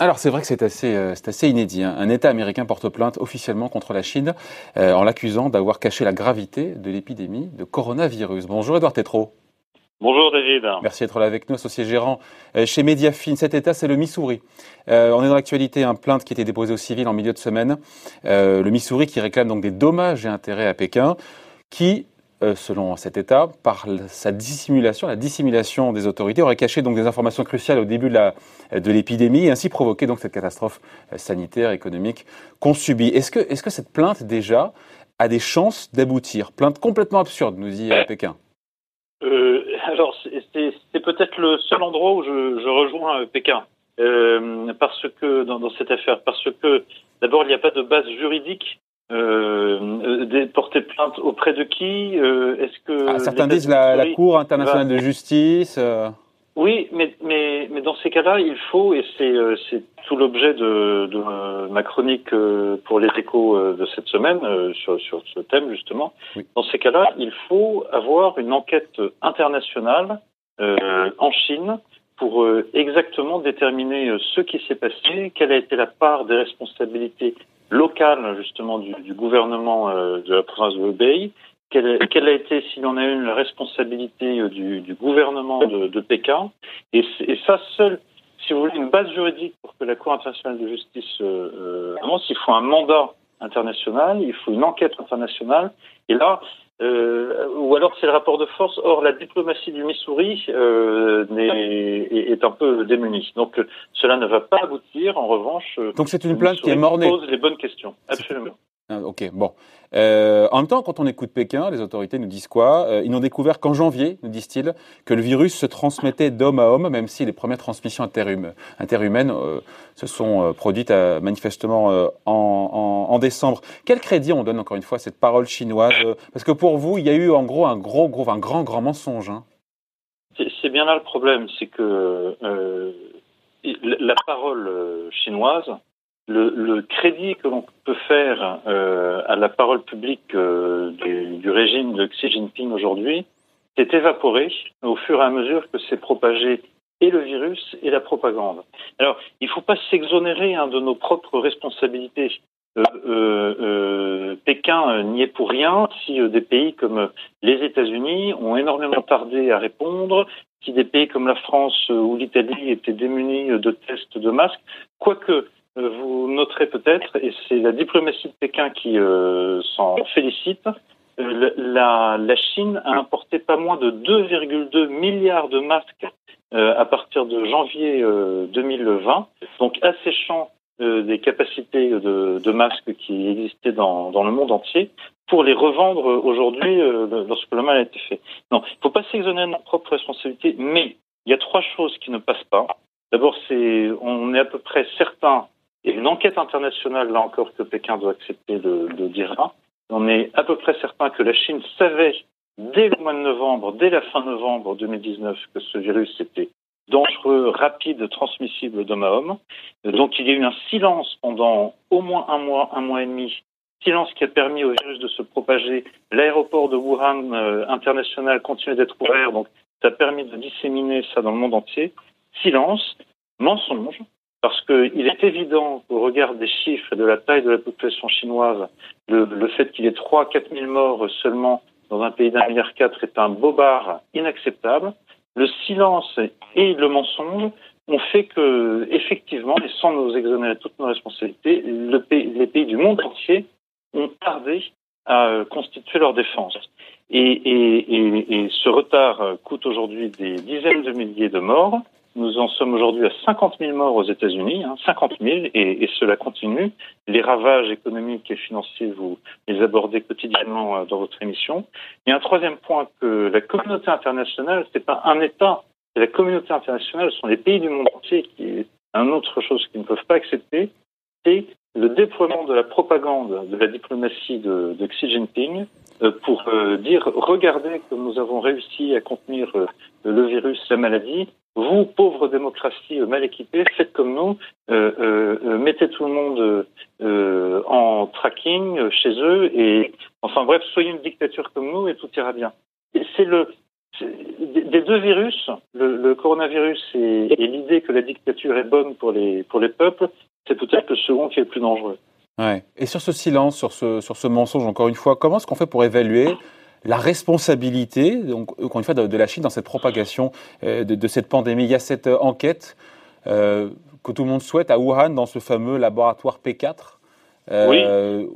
Alors c'est vrai que c'est assez, euh, assez inédit. Hein. Un État américain porte plainte officiellement contre la Chine euh, en l'accusant d'avoir caché la gravité de l'épidémie de coronavirus. Bonjour Edouard Tétrault. Bonjour David. Merci d'être là avec nous, associé gérant euh, chez Mediafine. Cet État, c'est le Missouri. on est dans l'actualité, un plainte qui a été déposée au civil en milieu de semaine. le Missouri qui réclame donc des dommages et intérêts à Pékin, qui selon cet État, par sa dissimulation, la dissimulation des autorités, aurait caché donc des informations cruciales au début de l'épidémie et ainsi provoqué cette catastrophe euh, sanitaire, économique qu'on subit. Est-ce que, cette plainte déjà a des chances d'aboutir? Plainte complètement absurde, nous dit euh, Pékin. alors c'est, peut-être le seul endroit où je, rejoins Pékin. parce que dans, cette affaire, parce que d'abord il n'y a pas de base juridique euh, porter plainte auprès de qui euh, Est-ce que ah, certains disent la, la, Cour internationale de justice euh. Oui, mais, mais, mais dans ces cas-là, il faut, et c'est, euh, c'est tout l'objet de, de ma chronique pour les échos de cette semaine sur, sur ce thème justement. Dans ces cas-là, il faut avoir une enquête internationale en Chine pour exactement déterminer ce qui s'est passé, quelle a été la part des responsabilités locale justement du, du gouvernement euh, de la province de Hubei. Quelle, quelle, a été, s'il en a une, la responsabilité euh, du, du gouvernement de, de Pékin? Et, ça seul, si vous voulez, une base juridique pour que la Cour internationale de justice euh, euh avance, il faut un mandat international, il faut une enquête internationale. Et là, euh, ou alors c'est le rapport de force. Or, la diplomatie du Missouri euh, est, est, un peu démunie. Donc, cela ne va pas aboutir. En revanche, donc c'est une plainte qui est mornée. Pose les bonnes questions. Absolument. Ah, ok, bon. Euh, en même temps, quand on écoute Pékin, les autorités nous disent quoi? Euh, Ils n'ont découvert qu'en janvier, nous disent-ils, que le virus se transmettait d'homme à homme, même si les premières transmissions interhumaines euh, se sont euh, produites euh, manifestement en, décembre. Quel crédit on donne encore une fois à cette parole chinoise? Parce que pour vous, il y a eu en gros un gros, gros, un grand, grand mensonge. Hein. C'est bien là le problème, c'est que la parole chinoise le, crédit que l'on peut faire euh, à la parole publique euh, du, régime de Xi Jinping aujourd'hui s'est évaporé au fur et à mesure que s'est propagé et le virus et la propagande. Alors, il ne faut pas s'exonérer hein, de nos propres responsabilités. Euh, Pékin n'y est pour rien si des pays comme les États-Unis ont énormément tardé à répondre, si des pays comme la France ou l'Italie étaient démunis de tests de masques, quoique vous noterez peut-être, et c'est la diplomatie de Pékin qui euh, s'en félicite, euh, la, Chine a importé pas moins de 2,2 milliards de masques à partir de janvier 2020, donc asséchant des capacités de, masques qui existaient dans, le monde entier pour les revendre aujourd'hui lorsque le mal a été fait. Non, il ne faut pas s'exonérer de notre propre responsabilité, mais il y a trois choses qui ne passent pas. D'abord, c'est on est à peu près certain et une enquête internationale, là encore, que Pékin doit accepter de, de dire là. On est à peu près certain que la Chine savait dès le mois de novembre, dès la fin novembre 2019, que ce virus était dangereux, rapide, transmissible d'homme à homme. Donc il y a eu un silence pendant au moins un mois, un mois et demi, silence qui a permis au virus de se propager. L'aéroport de Wuhan euh, international continue d'être ouvert, donc ça a permis de disséminer ça dans le monde entier. Silence, mensonge, parce qu'il est évident, au regard des chiffres et de la taille de la population chinoise, le, fait qu'il y ait 3 4 000 morts seulement dans un pays d'un milliard quatre est un bobard inacceptable. Le silence et le mensonge ont fait que, effectivement, et sans nous exonérer toutes nos responsabilités, les pays du monde entier ont tardé à constituer leur défense. Et ce retard coûte aujourd'hui des dizaines de milliers de morts. Nous en sommes aujourd'hui à 50 000 morts aux États-Unis, hein, 50 000, et, cela continue. Les ravages économiques et financiers, vous les abordez quotidiennement euh, dans votre émission. Et un troisième point que la communauté internationale, c'est pas un État, c'est la communauté internationale, ce sont les pays du monde entier qui est une autre chose qu'ils ne peuvent pas accepter, c'est le déploiement de la propagande de la diplomatie de, de Xi Jinping euh, pour euh, dire regardez comme nous avons réussi à contenir le virus, la maladie, vous, pauvres démocraties mal équipées, faites comme nous, euh, euh, euh mettez tout le monde euh, en tracking chez eux et enfin bref, soyez une dictature comme nous et tout ira bien. C'est le des deux virus, le, coronavirus et, l'idée que la dictature est bonne pour les, pour les peuples, c'est peut-être le second qui est le plus dangereux. Ouais. Et sur ce silence, sur ce, sur ce mensonge, encore une fois, comment est-ce qu'on fait pour évaluer la responsabilité, donc, encore une fois, de, la Chine dans cette propagation euh, de, cette pandémie Il y a cette euh, enquête euh, que tout le monde souhaite à Wuhan, dans ce fameux laboratoire P4. Euh,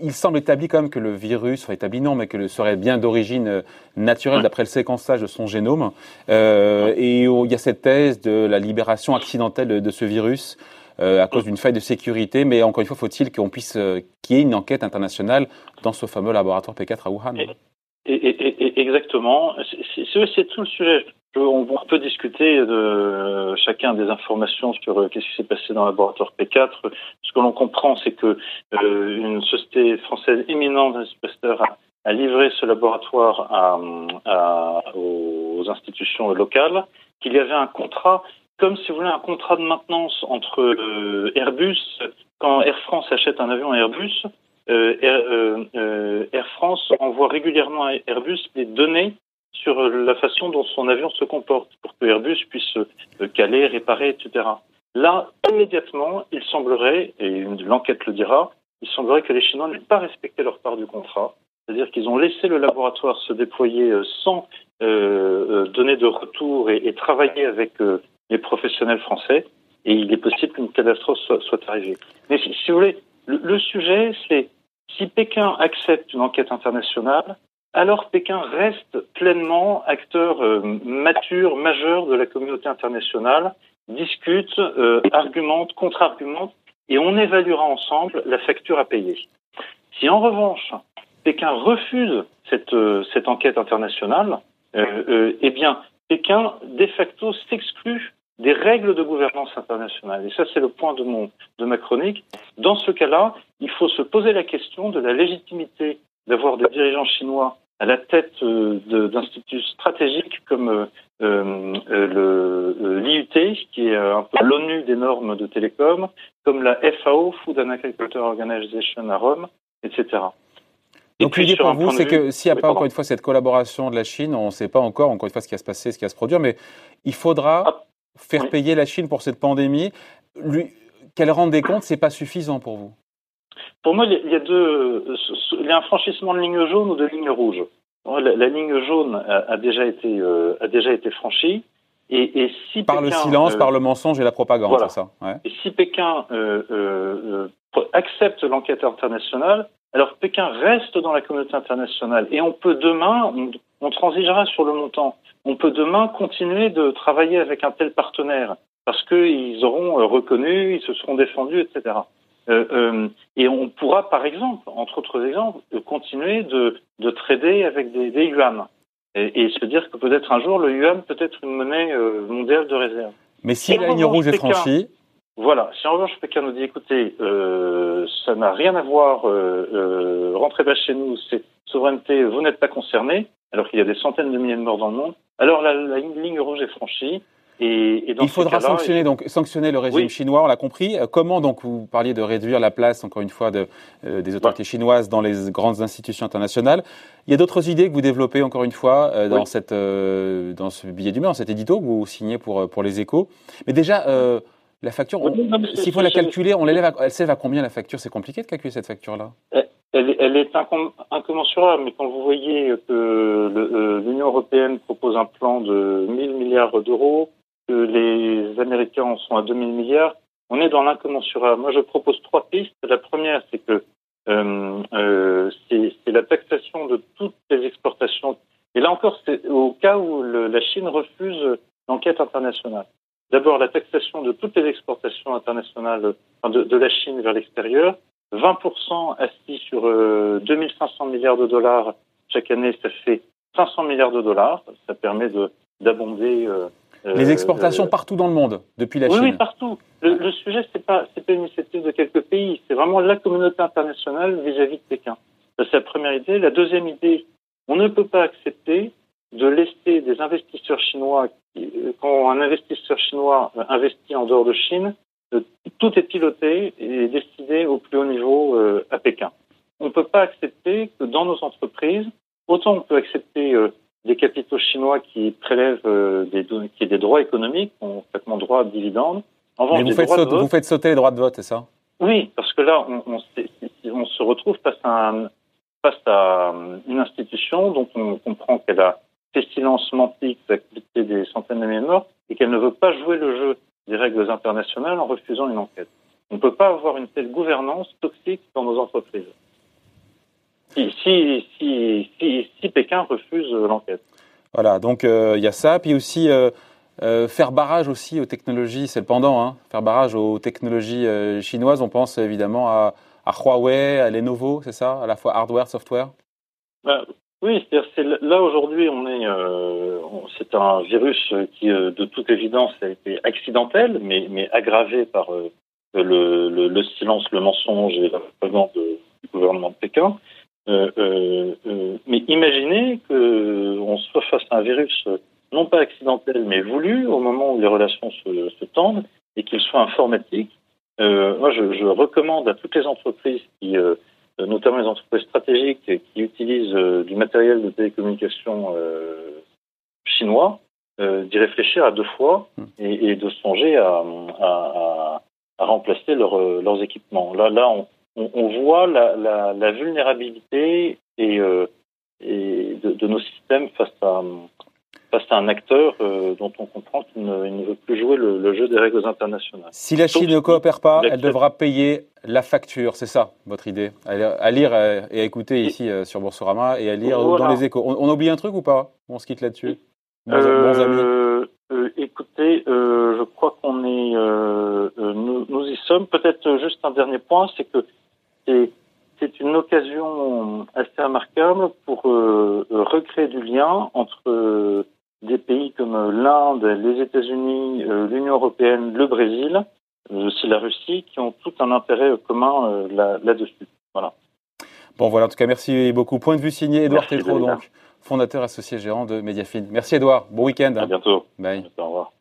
Il semble établi quand même que le virus, enfin établi non, mais que le serait bien d'origine naturelle d'après le séquençage de son génome. Euh, et il y a cette thèse de la libération accidentelle de, ce virus euh, à cause d'une faille de sécurité. Mais encore une fois, faut-il qu'on puisse, qu'il y ait une enquête internationale dans ce fameux laboratoire P4 à Wuhan. Et, exactement. C'est tout le sujet on, peut discuter de chacun des informations sur euh, qu'est-ce qui s'est passé dans le laboratoire P4. Ce que l'on comprend, c'est que euh, une société française éminente a, a livré ce laboratoire aux institutions locales, qu'il y avait un contrat, comme si vous voulez, un contrat de maintenance entre euh, Airbus, quand Air France achète un avion à Airbus, Air, Air France envoie régulièrement à Airbus des données sur la façon dont son avion se comporte pour que Airbus puisse caler, réparer, etc. Là, immédiatement, il semblerait, et l'enquête le dira, il semblerait que les Chinois n'aient pas respecté leur part du contrat. C'est-à-dire qu'ils ont laissé le laboratoire se déployer euh, sans euh, euh, donner de retour et, travailler avec les professionnels français. Et il est possible qu'une catastrophe soit, arrivée. Mais si, vous voulez, le sujet, c'est si Pékin accepte une enquête internationale, alors Pékin reste pleinement acteur euh, mature, majeur de la communauté internationale, discute, euh, argumente, contre-argumente, et on évaluera ensemble la facture à payer. Si en revanche Pékin refuse cette, euh, cette enquête internationale, eh bien Pékin de facto s'exclut des règles de gouvernance internationale. Et ça, c'est le point de, mon, de ma chronique. Dans ce cas-là, il faut se poser la question de la légitimité d'avoir des dirigeants chinois à la tête euh, d'instituts stratégiques comme euh, euh, le l'IUT, qui est un peu l'ONU des normes de télécom, comme la FAO, Food and Agriculture Organization à Rome, etc. Donc l'idée pour vous, c'est que s'il n'y a pas encore une fois cette collaboration de la Chine, on ne sait pas encore encore une fois ce qui va se passer, ce qui va se produire, mais il faudra ah, faire payer la Chine pour cette pandémie. Lui, qu'elle rende des comptes, c'est pas suffisant pour vous? Pour moi, il y a deux, il y a un franchissement de ligne jaune ou de ligne rouge. La, ligne jaune a, déjà été euh, a déjà été franchie. Et, et si par le silence, euh, par le mensonge et la propagande, c'est ça? Ouais. Et si Pékin euh, accepte l'enquête internationale, alors Pékin reste dans la communauté internationale et on peut demain, on, on, transigera sur le montant, on peut demain continuer de travailler avec un tel partenaire parce qu'ils auront reconnu, ils se seront défendus, etc. Euh, euh, et on pourra, par exemple, entre autres exemples, continuer de, de trader avec des, des yuan et, et, se dire que peut-être un jour le yuan peut être une monnaie euh, mondiale de réserve. Mais si, la ligne rouge est franchie. Voilà, si en revanche Pékin nous dit écoutez, euh, ça n'a rien à voir, euh, rentrez pas chez nous, c'est souveraineté, vous n'êtes pas concerné, alors qu'il y a des centaines de milliers de morts dans le monde, alors la, la ligne rouge est franchie, il faudra sanctionner, donc, sanctionner le régime chinois, on l'a compris. Euh, comment, donc, vous parliez de réduire la place, encore une fois, de, euh, des autorités chinoises dans les grandes institutions internationales? Il y a d'autres idées que vous développez, encore une fois, euh, dans, cette, dans ce billet d'humeur, dans cet édito que vous signez pour, pour les échos. Mais déjà, la facture, s'il faut la calculer, on l'élève elle s'élève à combien la facture C'est compliqué de calculer cette facture-là elle, elle, est incommensurable, mais quand vous voyez que l'Union européenne propose un plan de 1000 milliards d'euros, que les Américains en sont à 2000 milliards, on est dans l'incommensurable. Moi, je propose trois pistes. La première, c'est que euh, euh, c'est la taxation de toutes les exportations. Et là encore, c'est au cas où le, la Chine refuse l'enquête internationale. D'abord, la taxation de toutes les exportations internationales de, de la Chine vers l'extérieur. 20% assis sur euh, 2500 milliards de dollars chaque année, ça fait 500 milliards de dollars. Ça permet d'abonder euh, les euh, exportations partout dans le monde, depuis la Chine. Oui, partout. Le, sujet, c'est pas, c'est pas une initiative de quelques pays, c'est vraiment la communauté internationale vis-à-vis de Pékin. C'est la première idée. La deuxième idée, on ne peut pas accepter de laisser des investisseurs chinois, quand un investisseur chinois investit en dehors de Chine, euh, tout est piloté et décidé au plus haut niveau euh, à Pékin. On ne peut pas accepter que dans nos entreprises, autant on peut accepter des capitaux chinois qui prélèvent des, qui des droits économiques, complètement droit à dividendes. Mais vous faites, sauter, vous faites sauter les droits de vote, c'est ça? Oui, parce que là, on, on, se retrouve face à, un, face à une institution dont on comprend qu'elle a fait silence mentique, des centaines de milliers de morts, et qu'elle ne veut pas jouer le jeu des règles internationales en refusant une enquête. On ne peut pas avoir une telle gouvernance toxique dans nos entreprises. Si, si, si, si, Pékin refuse l'enquête. Voilà, donc euh, il y a ça, puis aussi euh, euh, faire barrage aussi aux technologies, c'est le pendant, hein, faire barrage aux technologies chinoises. On pense évidemment à, à Huawei, à Lenovo, c'est ça, à la fois hardware, software? Bah, oui, c'est là aujourd'hui, on est, euh, c'est un virus qui, euh, de toute évidence, a été accidentel, mais, aggravé par euh, le, le, le, silence, le mensonge et la propagande du gouvernement de Pékin. Euh, mais imaginez que on soit face à un virus non pas accidentel, mais voulu au moment où les relations se, tendent et qu'il soit informatique. moi, je, recommande à toutes les entreprises qui notamment les entreprises stratégiques qui utilisent euh, du matériel de télécommunication euh, chinois, d'y réfléchir à deux fois hmm. et, de songer à, remplacer leurs équipements. Là, là on, voit la, vulnérabilité et, et de, nos systèmes face à, face à un acteur euh, dont on comprend qu'il ne, veut plus jouer le, jeu des règles internationales. Si la Chine ne coopère pas, elle devra payer la facture, c'est ça votre idée À lire euh, et à écouter ici euh, sur Boursorama et à lire dans les échos. On, oublie un truc ou pas? On se quitte là-dessus? Bons, amis Écoutez, je crois qu'on est, nous, nous, y sommes. Peut-être juste un dernier point, c'est que c'est une occasion assez remarquable pour recréer du lien entre des pays comme l'Inde, les États-Unis, euh, l'Union européenne, le Brésil, euh, aussi la Russie, qui ont tout un intérêt commun euh, là-dessus. voilà. Bon, voilà, en tout cas, merci beaucoup. Point de vue signé Edouard Tétro, donc, fondateur associé gérant de Mediafine. Merci Edouard, bon week-end. À bientôt. Bye. Au revoir.